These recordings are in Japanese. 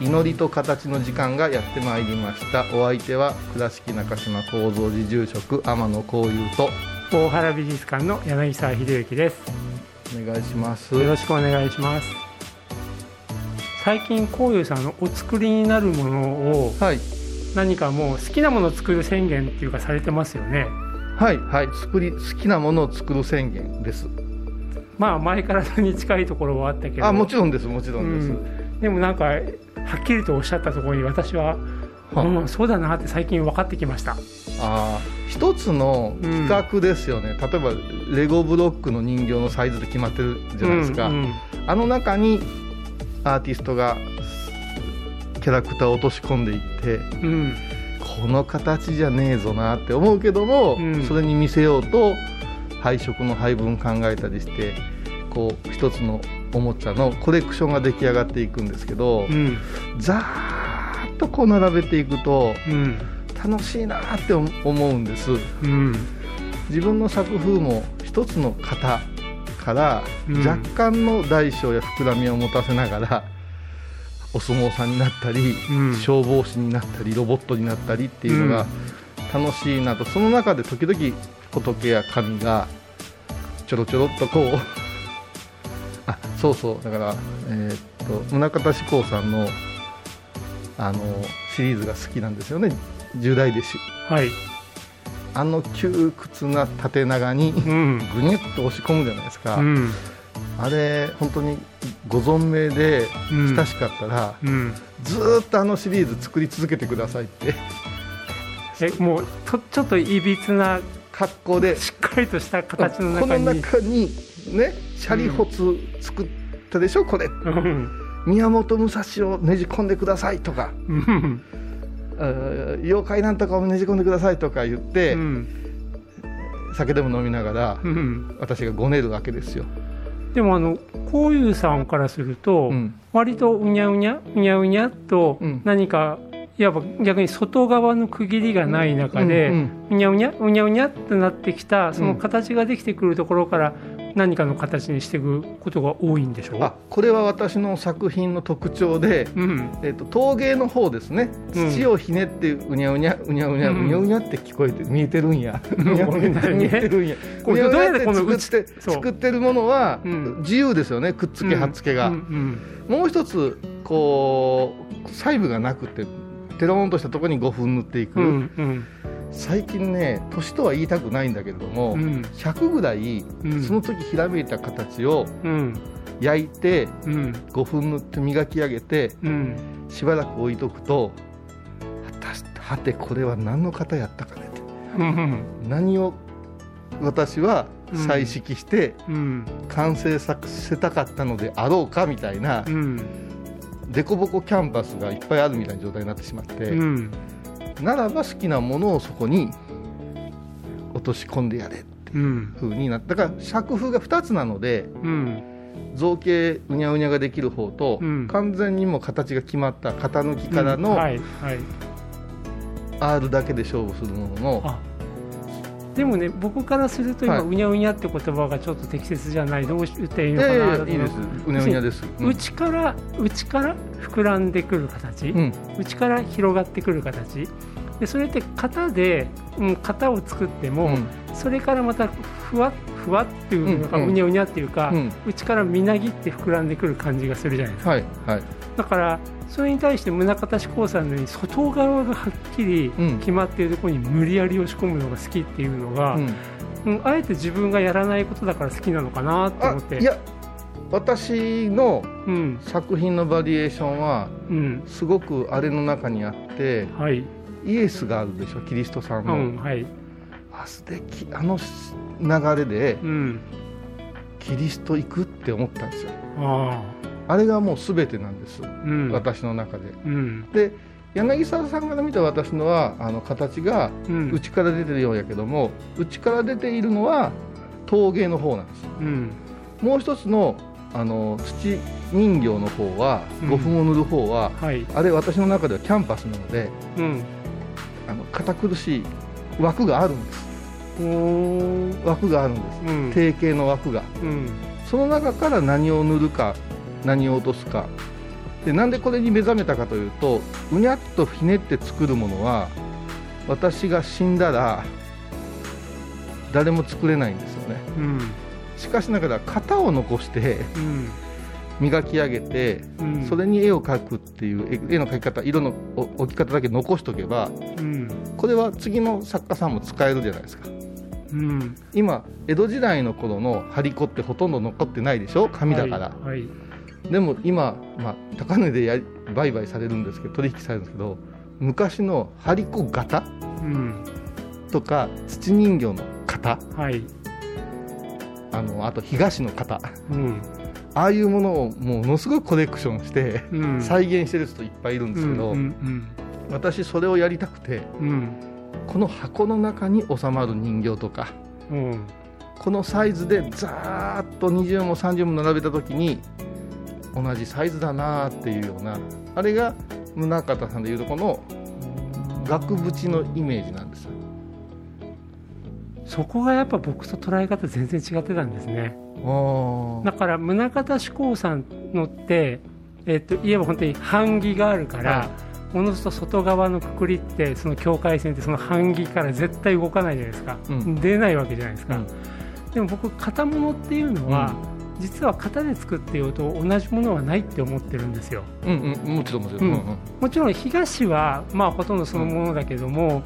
祈りと形の時間がやってまいりました。お相手は倉敷中島幸三寺住職天野幸雄と大原美術館の柳沢秀幸です。お願いします。よろしくお願いします。最近こういうさんのお作りになるものをはい。何かもう好きなものを作る宣言っていうかされてますよね。はいはい。作り好きなものを作る宣言です。まあ前からに近いところはあったけど。あもちろんですもちろんです、うん、でもなんかはっきりとおっしゃったところに私は、はうん、そうだなって最近分かってきました。あー一つの企画ですよね、例えばレゴブロックの人形のサイズで決まってるじゃないですか、うんうん。あの中にアーティストがキャラクターを落とし込んでいってうん。この形じゃねえぞなって思うけども、うん。それに見せようと配色の配分考えたりしてこう一つのおもちゃのコレクションが出来上がっていくんですけど、うん。ざーっとこう並べていくとうん。楽しいなって思うんです。うん。自分の作風も一つの型からうん。若干の大小や膨らみを持たせながら、お相撲さんになったり、うん。消防士になったりロボットになったりっていうのが楽しいなと、その中で時々仏や神がちょろちょろっとこうあそうそう。だから、えーっと宗像志功さんのあのシリーズが好きなんですよね。十大弟子。はい。あの窮屈な縦長にうん。ぐにゅっと押し込むじゃないですか、うん。あれ本当にご存命でうん。親しかったら、うん。ずーっとあのシリーズ作り続けてくださいって。えもうとちょっといびつな格好でしっかりとした形のこの中に中にねシャリホツ作ったでしょ、これ。うん宮本武蔵をねじ込んでくださいとか。妖怪なんとかをねじ込んでくださいとか言って、うん。酒でも飲みながら、うん。私がごねるわけですよ、でもあのこういうさんからすると、うん。割とうにゃうにゃうにゃうにゃっとうん。何か、いわば逆に外側の区切りがない中で、ううん。にゃうにゃうにゃうにゃってなってきたその形ができてくるところから何かの形にしていくことが多いんでしょう？あこれは私の作品の特徴で、うん。えっと陶芸の方ですね。うん。土をひねってうにゃうにゃうにゃうにゃううんにゃうにゃって聞こえて見えてるんや。見えてるんや。どうやって作って作ってるものはうん。自由ですよね。くっつけはっつけが、もう一つこう細部がなくてテロンとしたところに5分塗っていく、うんうん最近ね年とは言いたくないんだけれども、うん。100ぐらいうん。その時ひらめいた形をうん。焼いてうん。5分塗って磨き上げてうん。しばらく置いとくと果たしてはてこれは何の型やったかねって。うん。何を私は彩色してうん。完成させたかったのであろうかみたいなうん。凸凹キャンバスがいっぱいあるみたいな状態になってしまって、うんならば好きなものをそこに落とし込んでやれってうん風になっただから作風が2つなのでうん。造形うにゃうにゃができる方と、うん。完全にもう形が決まった型抜きからのうん。はいはい。R だけで勝負するものの、あでもね僕からすると今、はい。うにゃうにゃって言葉がちょっと適切じゃないどう言っていいのかないやいやいいです。うにゃうにゃです、うん。内から内から膨らんでくる形、うん。内から広がってくる形。でそれって型で、うん、型を作っても、うん。それからまたふわっふわっていうのか、うんうん。うにゃうにゃっていうか、うん。内からみなぎって膨らんでくる感じがするじゃないですか。はいはい。だからそれに対して宗像志功さんのように外側がはっきりうん。決まっているところに無理やり押し込むのが好きっていうのが、うん。うん、あえて自分がやらないことだから好きなのかなとあ思って。いや私のうん。作品のバリエーションはうん。すごくあれの中にあってはい。イエスがあるでしょキリストさんうの、んはい。あ素敵。あの流れでうん。キリスト行くって思ったんですよ。ああれがもう全てなんです、あうん。私の中で。うん。で柳沢さんから見た私のはあの形がうん。内から出てるようやけども内から出ているのは陶芸の方なんです。うん。もう一つのあの土人形の方はうん。呉服を塗る方は、はい。あれ私の中ではキャンパスなのでうん。あの堅苦しい枠があるんです。枠があるんです。うん。定型の枠が。うん。その中から何を塗るか何を落とすか。でなんでこれに目覚めたかというとうにゃっとひねって作るものは私が死んだら誰も作れないんですよね。うん。しかしながら型を残してうん。磨き上げてうん。それに絵を描くっていう絵絵の描き方色の置き方だけ残しておけばうん。これは次の作家さんも使えるじゃないですか。うん。今江戸時代の頃の張り子ってほとんど残ってないでしょ？紙だから、はいはいでも今、まあ、高値でやり売買されるんですけど取引されるんですけど昔の張り子型うん。とか土人形の型。はい。あのあと東の型。うん。ああいうものをものすごくコレクションしてうん。再現してる人いっぱいいるんですけど、うんうん私それをやりたくてうん。この箱の中に収まる人形とかうん。このサイズでざーっと20も30も並べた時に同じサイズだなーっていうようなあれが宗像さんでいうとこの額縁のイメージなんです。よそこがやっぱ僕と捉え方全然違ってたんですね。あだから宗像志功さんのって、えっと言えば本当に版木があるから、はい。おのずと外側のくくりってその境界線ってその版木から絶対動かないじゃないですか、うん。出ないわけじゃないですか、うん。でも僕型物っていうのは、実は型で作ってようと同じものはないって思ってるんですよ。うんうんもちろんもちろん、うん。うんうん。もちろん東はまあほとんどそのものだけども、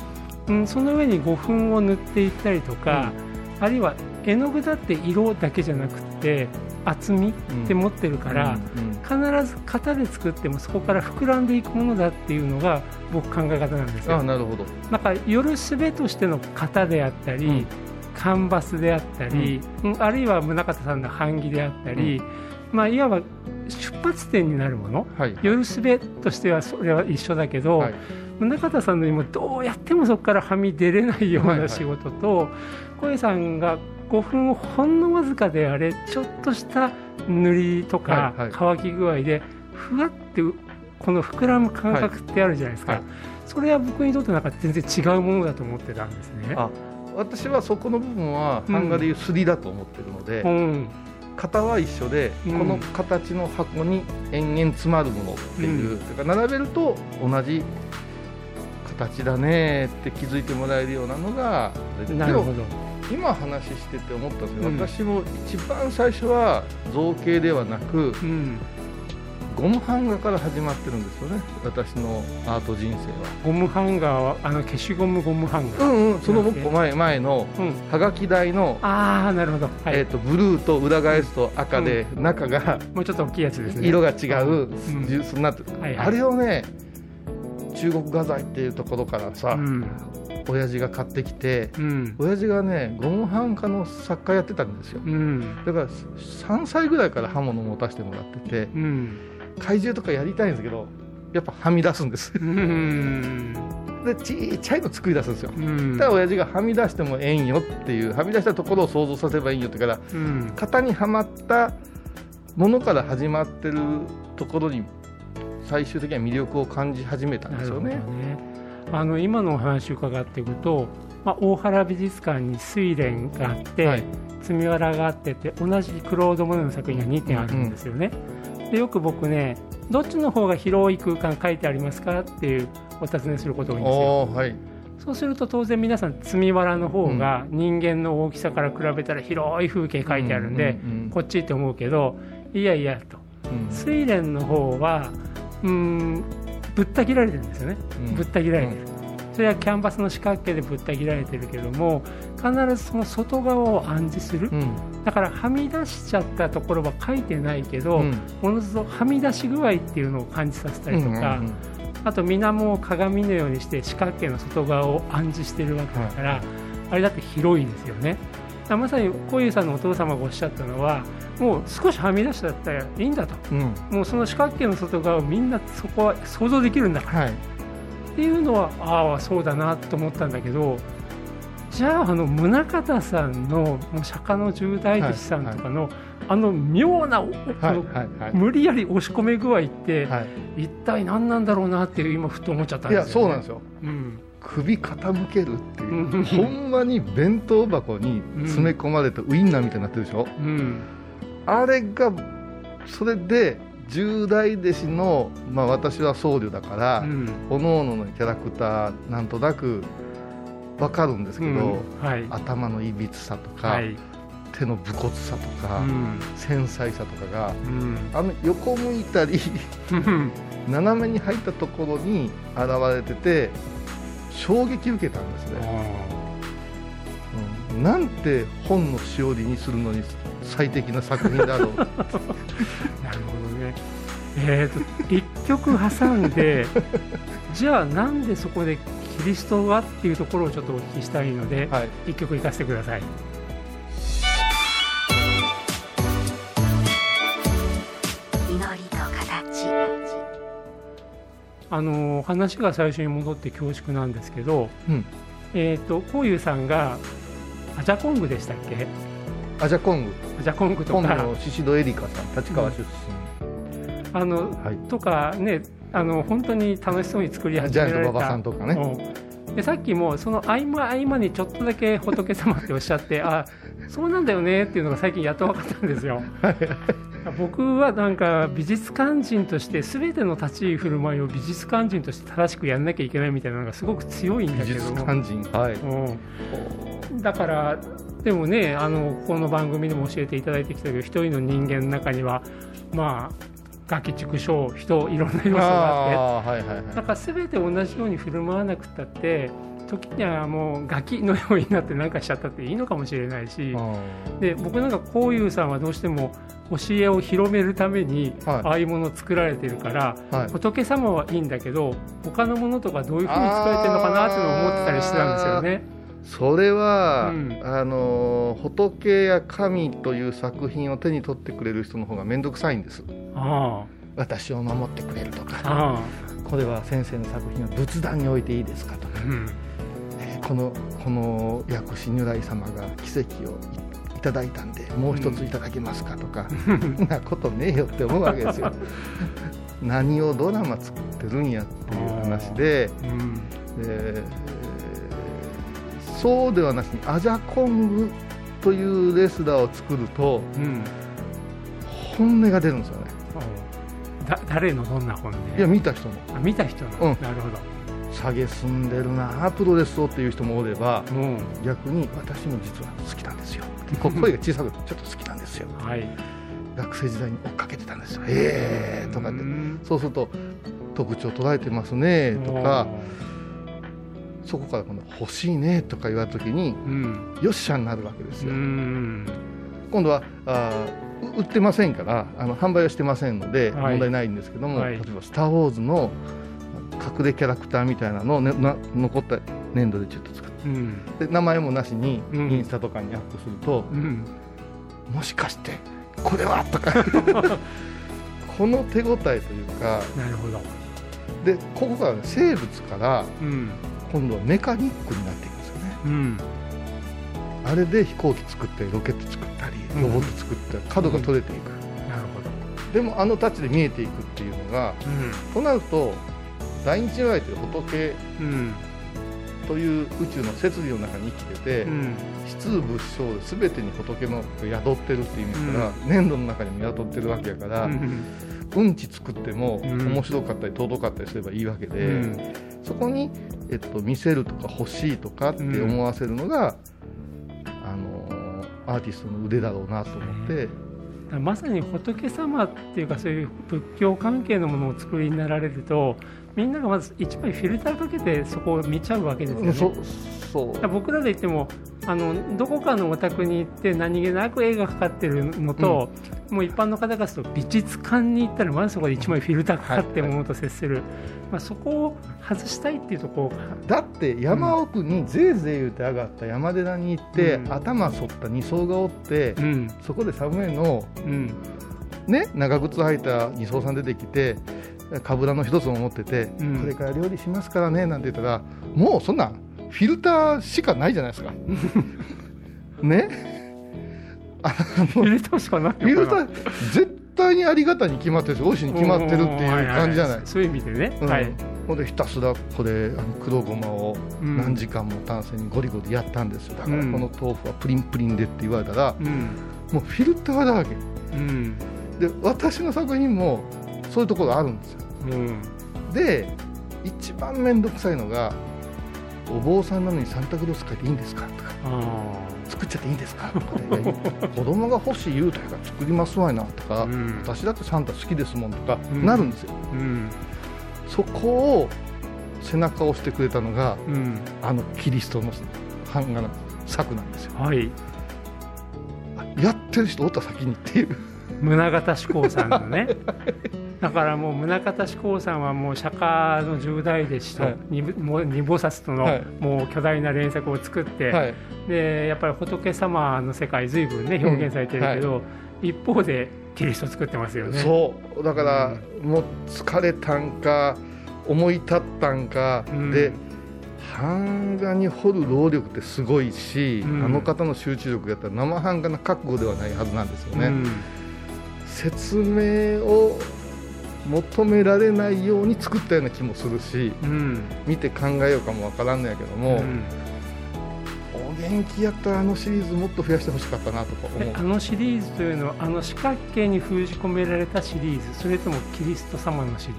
うん、その上に胡粉を塗っていったりとか、あるいは絵の具だって色だけじゃなくて厚みって持ってるから、うん。うん必ず型で作ってもそこから膨らんでいくものだっていうのが僕考え方なんですあよなるほど。だから夜すべとしての型であったり、うんカンバスであったり、うん。あるいは宗像さんの版木であったり、まあ、いわば出発点になるもの。はい夜すべとしてはそれは一緒だけど、はい。宗像さんのにもどうやってもそこからはみ出れないようはいはない。仕事と、小江さんが5分をほんのわずかであれちょっとした塗りとかはい乾き具合でふわってこの膨らむ感覚ってあるじゃないですか、はいそれは僕にとってなんか全然違うものだと思ってたんですね。あ私はそこの部分はうん。版画でいうすりだと思ってるので、うん。型は一緒で、うん。この形の箱に延々詰まるものっていう、うだから並べると同じ形だねって気づいてもらえるようなのがなるほど。今話してて思ったんですけど、うん。私も一番最初は造形ではなくうん、ゴム版画から始まってるんですよね私のアート人生は。ゴムハンガーはあの消しゴムゴムハンうガー。んうんそのもっと前前のうん、はがき台の、ああなるほど。はい。えー、とブルーと裏返すと赤で、中がもうちょっと大きいやつですね。色が違う、ん。ジュースになってる、はいはい。あれをね中国画材っていうところからさ、うん。親父が買ってきてうん。親父がねゴム版画の作家やってたんですよ。うん。だから3歳ぐらいから刃物持たせてもらっててうん怪獣とかやりたいんですけどやっぱはみ出すんです。うん。でちっちゃいの作り出すんですよ。うん。だから親父がはみ出してもええんよっていうはみ出したところを想像させればいいんよってからうん。型にはまったものから始まってるところに最終的には魅力を感じ始めたんですよね。ね。あの今のお話伺っていくと、まあ、大原美術館に睡蓮があって、はい。積みわらがあってて同じクロード・モネの作品が2点あるんですよね、でよく僕ねどっちの方が広い空間書いてありますかっていうお尋ねすることが多いんですよ。はい。そうすると当然皆さん積みわらの方が人間の大きさから比べたら広い風景書いてあるんで、こっちって思うけどいやいやと。うん。睡蓮の方はうーんぶった切られてるんですよね、うん。ぶった切られてる、それはキャンバスの四角形でぶった切られてるけども必ずその外側を暗示する、うん。だからはみ出しちゃったところは書いてないけど、うん。おのずとはみ出し具合っていうのを感じさせたりとか、うんうんあと水面を鏡のようにして四角形の外側を暗示してるわけだから、あれだって広いですよね。まさにこういうさんのお父様がおっしゃったのはもう少しはみ出したったらいいんだと。うん。うんもうその四角形の外側をみんなそこは想像できるんだから。はい。っていうのはああそうだなと思ったんだけどじゃああの宗像さんのもう釈迦の十大弟子さんとかの、あの妙なおはい。あのはいはい無理やり押し込め具合って、はい一体何なんだろうなっていう今ふと思っちゃったんいですよ、ね、やそうなんですよ。うん。首傾けるっていう。うん。ほんまに弁当箱に詰め込まれたウインナーみたいになってるでしょ、うん。あれがそれで十大弟子の、まあ、私は僧侶だから、うん。各々のキャラクターなんとなく分かるんですけど、うんはい。頭のいびつさとか、はい。手の武骨さとか、うん。繊細さとかがうん。あの横向いたり斜めに入ったところに現れてて衝撃受けたんですね、うん。なんて本のしおりにするのに最適な作品だろう。なるほどね。えー、と一曲挟んでじゃあなんでそこでキリストがっていうところをちょっとお聞きしたいので、はい。一曲いかせてください。祈りと形。あの話が最初に戻って恐縮なんですけど、うん。えっ、とこういうさんがアジャコングでしたっけ？アジャコング。アジャコングと今か度の宍戸エリカさん立川出あの身、はい。とかねあの本当に楽しそうに作り始められた。ジャイアント馬場さんとかね。うん。でさっきもその合間合間にちょっとだけ仏様っておっしゃって あそうなんだよねっていうのが最近やっと分かったんですよ。僕はなんか美術館人として全ての立ち居振る舞いを美術館人として正しくやんなきゃいけないみたいなのがすごく強いんだけど。もはい。うん。だからでもねあのこの番組でも教えていただいてきたけど一人の人間の中にはまあガキ畜生人いろんな要素があって。はいはいはい。だから全て同じように振る舞わなくたって時にはもうガキのようになって何かしちゃったっていいのかもしれないし。あで僕なんかこういうさんはどうしても教えを広めるためにはい。ああいうものを作られてるから、ーはい。仏様はいいんだけど他のものとかどういうふうに作られてるのかなっていうのを思ってたりしてたんですよね。それは、うん。あの仏や神という作品を手に取ってくれる人の方が面倒くさいんです。あ私を守ってくれるとあか。あこれは先生の作品は仏壇に置いていいですかとか。あ、うん。えーこのこの薬師如来様が奇跡をいいただいたんでもう一ついただけますかとか、そんなことねえよって思うわけですよ。何をドラマ作ってるんやっていう話で、うん。えーそうではなしにアジャコングというレスラーを作るとうん。本音が出るんですよね。だ誰のどんな本でいや見た人もあ見た人の、うん。なるほ下げすんでるなプロレスをっていう人もおればども逆に私も実は好きなんですよ。こ声が小さくてちょっと好きなんですよ。うはい。学生時代に追っかけてたんですよ。ええー、とかって。うん。そうすると特徴捉えてますねとかそこから今度欲しいねとか言われた時にうん。よっしゃになるわけですうよ、ん。今度はあ売ってませんからあの販売はしてませんのではい。問題ないんですけども、はい。例えば「スター・ウォーズ」の隠れキャラクターみたいなのを、ね、な残った粘土でちょっと作ってうん。で名前もなしにうん。インスタとかにアップすると、うん。もしかしてこれはとか この手応えというかなるほど。でここから、ね、生物からうん今度はメカニックになっていくんですよね。うん。あれで飛行機作ったりロケット作ったりうん。ロボット作ったり角が取れていく、なるほど。でもあのタッチで見えていくっていうのがとなると大日如来という仏うん。うんという宇宙の摂理の中に生きてて、うん。質物小で全てに仏の宿ってるっていう意味だから、粘土の中にも宿ってるわけやから、うん。うんち作ってもうん。面白かったり尊かったりすればいいわけで、うん。そこに、えっと、見せるとか欲しいとかって思わせるのが、あのアーティストの腕だろうなと思って、まさに仏様っていうかそういう仏教関係のものをお作りになられるとみんながまず一枚フィルターかけてそこを見ちゃうわけですよね。そそう。僕らで言ってもあのどこかのお宅に行って何気なく絵がかかってるのと、もう一般の方がすると美術館に行ったらまずそこで1枚フィルターかかってるものと接する、まあ、そこを外したいっていうところだって山奥にぜいぜい言うて上がった山寺に行って、うん。頭反った二層がおって、うん。そこでサムエの、うん。ね、長靴履いた二層さん出てきてかぶらの一つを持ってて、うん。これから料理しますからねなんて言ったらもうそんなんフィルターしかないじゃないですか。ね？あのフィルターしかないフィルター絶対にありがたいに決まってるし美味しいに決まってるっていう感じじゃない？うんそういう意味でね、うん。はい、ほんでひたすらこれあの黒ごまをうん何時間も炭水にゴリゴリやったんですよ。だからうん。この豆腐はプリンプリンでって言われたらうん。もうフィルターだらけ。うん。で私の作品もそういうところあるんですよ。うん。で一番面倒くさいのがお坊さんなのにサンタクロース書いていいんですか？とか。あ作っちゃっていいんですか？とかね。い や子供が欲しい言うたから作りますわいなとか、うん。私だってサンタ好きですもんとかうん。なるんですよ、ーうん。そこを背中を押してくれたのがうん。あのキリストの版画の作なんですよ。はい。あやってる人おった先にっていう。宗像志功さんのね だからもう宗像志功さんはもう釈迦の十大弟子とはい。二部もう二菩薩とのはい。もう巨大な連作を作って、はい。でやっぱり仏様の世界随分ね表現されてるけど、一方でキリスト作ってますよね。そう。だから、もう疲れたんか思い立ったんか、うん。で版画に彫る労力ってすごいし、うん。あの方の集中力やったら生版画の覚悟ではないはずなんですよね、うん。説明を求められないように作ったような気もするしうん。見て考えようかもわからんのやけども、うん。お元気やったらあのシリーズもっと増やしてほしかったなとか思う。えあのシリーズというのはあの四角形に封じ込められたシリーズ。それともキリスト様のシリー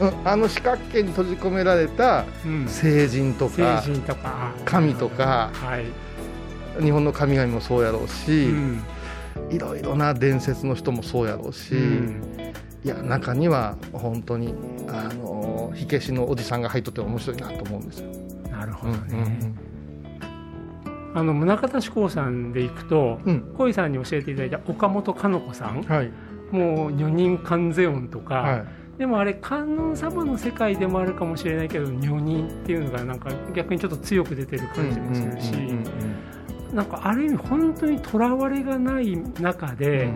うんあの四角形に閉じ込められた聖人と聖か。神とかはい、日本の神々もそうやろううし、ん。いろいろな伝説の人もそうやろうし、うんいや中には本当にあの火消しのおじさんが入っとって面白いなと思うんですよ。なるほうんどね、あの宗像志功さんでいくとうん。小井さんに教えていただいた岡本かの子さん。はい。もう女人観世音とか、はい。でもあれ観音様の世界でもあるかもしれないけど女人っていうのがなんか逆にちょっと強く出てる感じもするし、うんうんうんなんかある意味本当にとらわれがない中うん。で、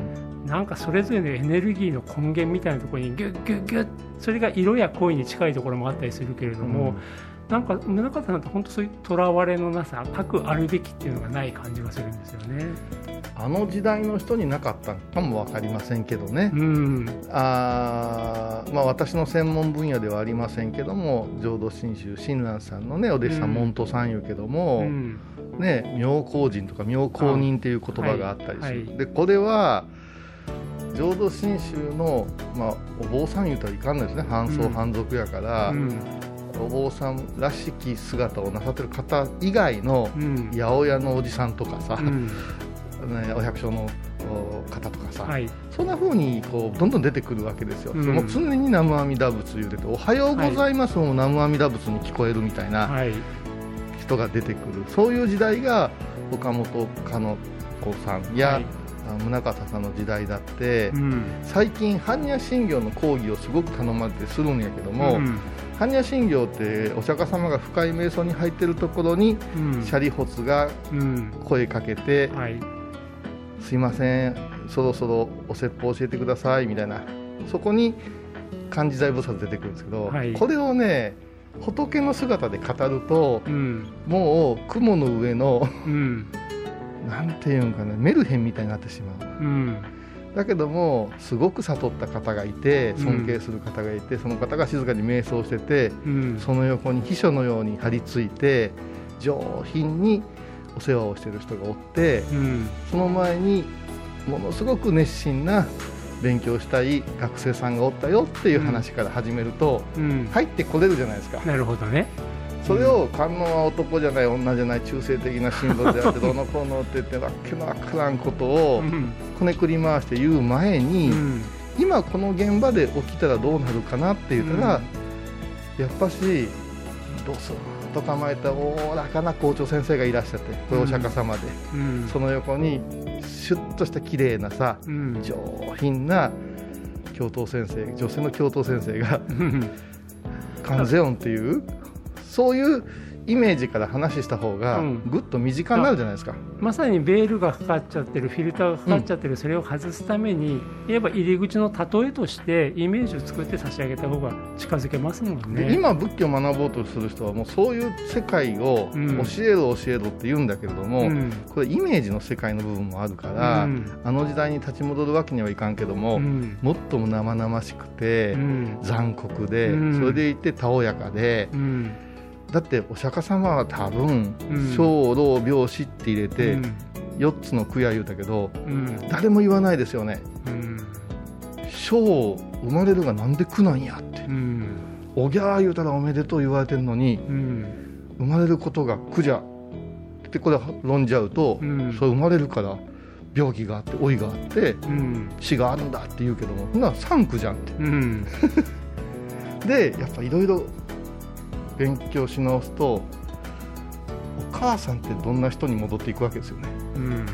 なんかそれぞれのエネルギーの根源みたいなところにギュッギュッギュッそれが色や声に近いところもあったりするけれども、なんか宗像さんって本当そういうとらわれのなさ核あるべきっていうのがない感じがするんですよね。あの時代の人になかったかも分かりませんけどね、うん。あーまあ、私の専門分野ではありませんけども浄土真宗親鸞さんのねお弟子さうんん。門徒さん言うけども、うん。ね、妙高人とか妙高人っていう言葉があったりする、はいはい。でこれは浄土真宗の、まあ、お坊さん言うたらいかんのですね。半僧うん。半俗やから、うん。お坊さんらしき姿をなさってる方以外のうん。八百屋のおじさんとかさ、うん。ね、お百姓のお方とかさ、はい。そんな風にこうどんどん出てくるわけですよ、うん。もう常に南無阿弥陀仏言うてて「おはようございます」も南無阿弥陀仏に聞こえるみたいなはい。人が出てくる、そういう時代が岡本かの子さんや、はい。あ宗像さんの時代だって、うん。最近般若心経の講義をすごく頼まれてするんやけども、うん。般若心経ってお釈迦様が深い瞑想に入ってるところにうん。シャリホツがうん。声かけてはい「すいませんそろそろお説法教えてください」みたいなそこに漢字財菩薩出てくるんですけど、はい。これをね仏の姿で語るとうん。もう雲の上のうんなんていうんかねメルヘンみたいになってしまう。うん。だけどもすごく悟った方がいてうん。尊敬する方がいて、その方が静かに瞑想しててうん。その横に秘書のように張り付いて上品にお世話をしてる人がおってうん。その前にものすごく熱心な勉強したい学生さんがおったよっていう話から始めると、うん。入ってこれるじゃないですか。なるほどねそれを観音は男じゃない女じゃない中性的なシンボルであってどうのこうのって言ってわっけのわからんことをうん。こねくり回して言う前に、うん。今この現場で起きたらどうなるかなって言ったら、やっぱしどうすると構えたおおらかな校長先生がいらっしゃってこれお釈迦様で、うん。その横にシュッとした綺麗なさうん。上品な教頭先生女性の教頭先生がうん。観世音っていうそういうイメージから話した方がうん。ぐっと身近になるじゃないですか、まさにベールがかかっちゃってるフィルターがかかっちゃってる、それを外すためにいわば入り口の例えとしてイメージを作って差し上げた方が近づけますもんね。で今仏教を学ぼうとする人はもうそういう世界をうん。教えろ教えろって言うんだけれども、うん。これイメージの世界の部分もあるから、うん。あの時代に立ち戻るわけにはいかんけども、うん。もっとも生々しくて、うん。残酷で、うん。それでいてたおやかで、うんだってお釈迦様は多分うん。小老病死って入れて、うん。4つの供養言うたけどうん。誰も言わないですよね。うん。小生まれるがなんで苦なんやって。うん。おぎゃー言うたらおめでとう言われてるのにうん。生まれることが苦じゃ。ってこれ論じゃうと、うん。そう生まれるから病気があって老いがあってうん。死があるんだって言うけどもそんなの産苦じゃんって。うん。でやっぱいろいろ勉強し直すとお母さんってどんな人に戻っていくわけですよね。うん。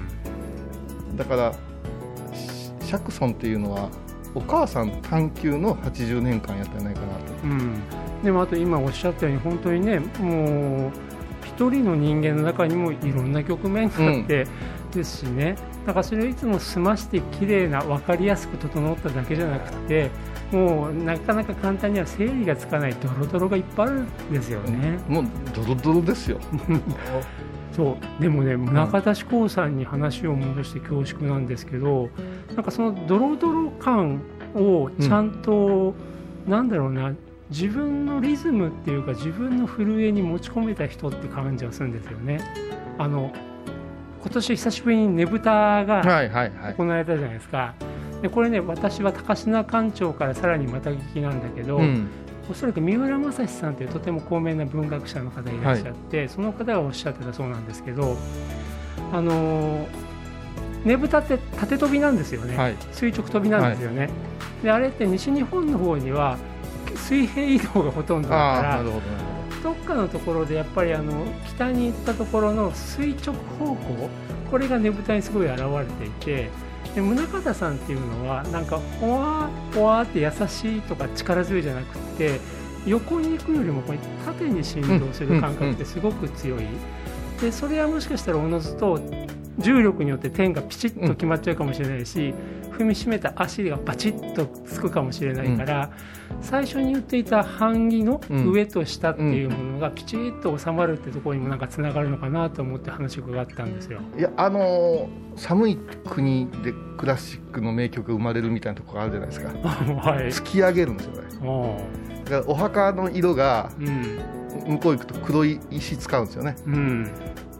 だからし釈尊っていうのはお母さん探求の80年間やったんじゃないかなと。うん。でもあと今おっしゃったように本当にねもう一人の人間の中にもいろんな局面があって、ですしねだからそれをいつも済まして綺麗な分かりやすく整っただけじゃなくてもうなかなか簡単には整理がつかないドロドロがいっぱいあるんですよね。もうドロドロですよ そうでもね中田志功さんに話を戻して恐縮なんですけどなんかそのドロドロ感をちゃんと、なんだろうな自分のリズムっていうか自分の震えに持ち込めた人って感じはするんですよね。あの今年久しぶりにねぶたがはいはいはい。行われたじゃないですか。でこれね私は高階館長からさらにまた聞きなんだけど、うん。おそらく三浦正史さんというとても高名な文学者の方がいらっしゃって、その方がおっしゃってたそうなんですけど、あのーねぶたって縦飛びなんですよね、はい。垂直飛びなんですよね、であれって西日本の方には水平移動がほとんどだからどっかのところでやっぱりあの北に行ったところの垂直方向これがねぶたにすごい現れていてで宗像さんっていうのはなんかほわほわって優しいとか力強いじゃなくて横に行くよりもこう縦に振動する感覚ってすごく強い、でそれはもしかしたらおのずと重力によって点がピチッと決まっちゃうかもしれないし、踏みしめた足がバチッとつくかもしれないから、最初に言っていた版木の上と下っていうものがピチッと収まるってところにもなんかつながるのかなと思って話を伺ったんですよ。いやあのー寒い国でクラシックの名曲が生まれるみたいなところがあるじゃないですか はい。突き上げるんですよねおだからお墓の色がうん。向こう行くと黒い石使うんですよねうん。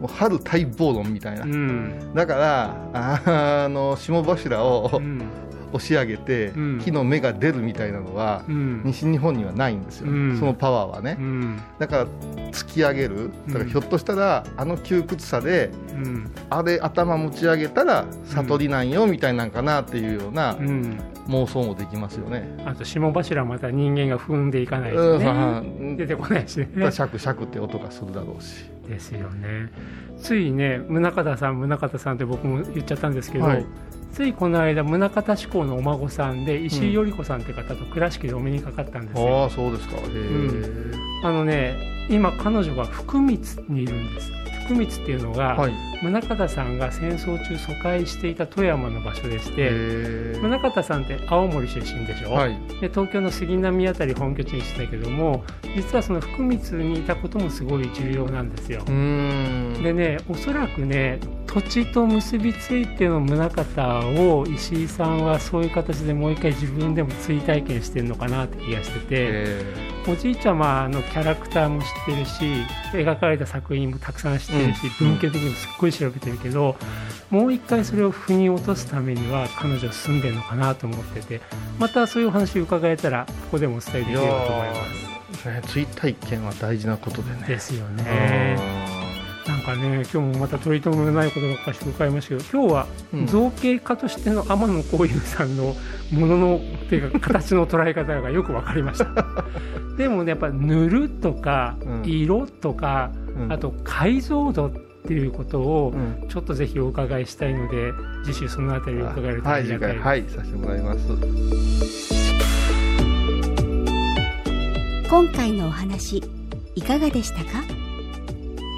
もう春待望論みたいな、うん。だからああの霜柱をうん。押し上げて、うん木の芽が出るみたいなのは、うん。西日本にはないんですよ、うんそのパワーはね、うん。だから突き上げるだからひょっとしたら、あの窮屈さでうん。あれ頭持ち上げたら悟りなんよみたいなんかなっていうようなうん。妄想もできますよね。あと霜柱また人間が踏んでいかないうんとね。うん出てこないしね。シャクシャクって音がするだろうし。ですよね。ついね、宗像さん、宗像さんって僕も言っちゃったんですけど、はいついこの間、宗像志功のお孫さんで、石井頼子さんって方と倉敷でお目にかかったんですよ。ああそうですか。へえ。あのね、今、彼女が福光にいるんです。福光っていうのが、はい。宗像さんが戦争中疎開していた富山の場所でして。宗像さんって青森出身でしょ、はい。で東京の杉並あたり本拠地にしてたけども実はその福光にいたこともすごい重要なんですよ。でねおそらくね土地と結びついての宗像を石井さんはそういう形でもう一回自分でも追体験してるのかなって気がしててへおじいちゃまのキャラクターも知ってるし描かれた作品もたくさん知ってるし、うん文献的にもすっごい調べてるけどもう一回それを腑に落とすためには彼女は住んでるのかなと思っててまたそういうお話伺えたらここでもお伝えできればと思います。追体験は大事なことでね。ですよね。かかね今日もまた取り留めのないことばっかり伺いましたけど今日はうん。造形家としての天野幸雄さんのもののっていうか形の捉え方がよく分かりました。でもねやっぱ塗るとかうん。色とか、うん。あと解像度っていうことをうん。ちょっとぜひお伺いしたいので次週そのあたりを伺えるとありがたい回はいさせてもらいます。今回のお話いかがでしたか？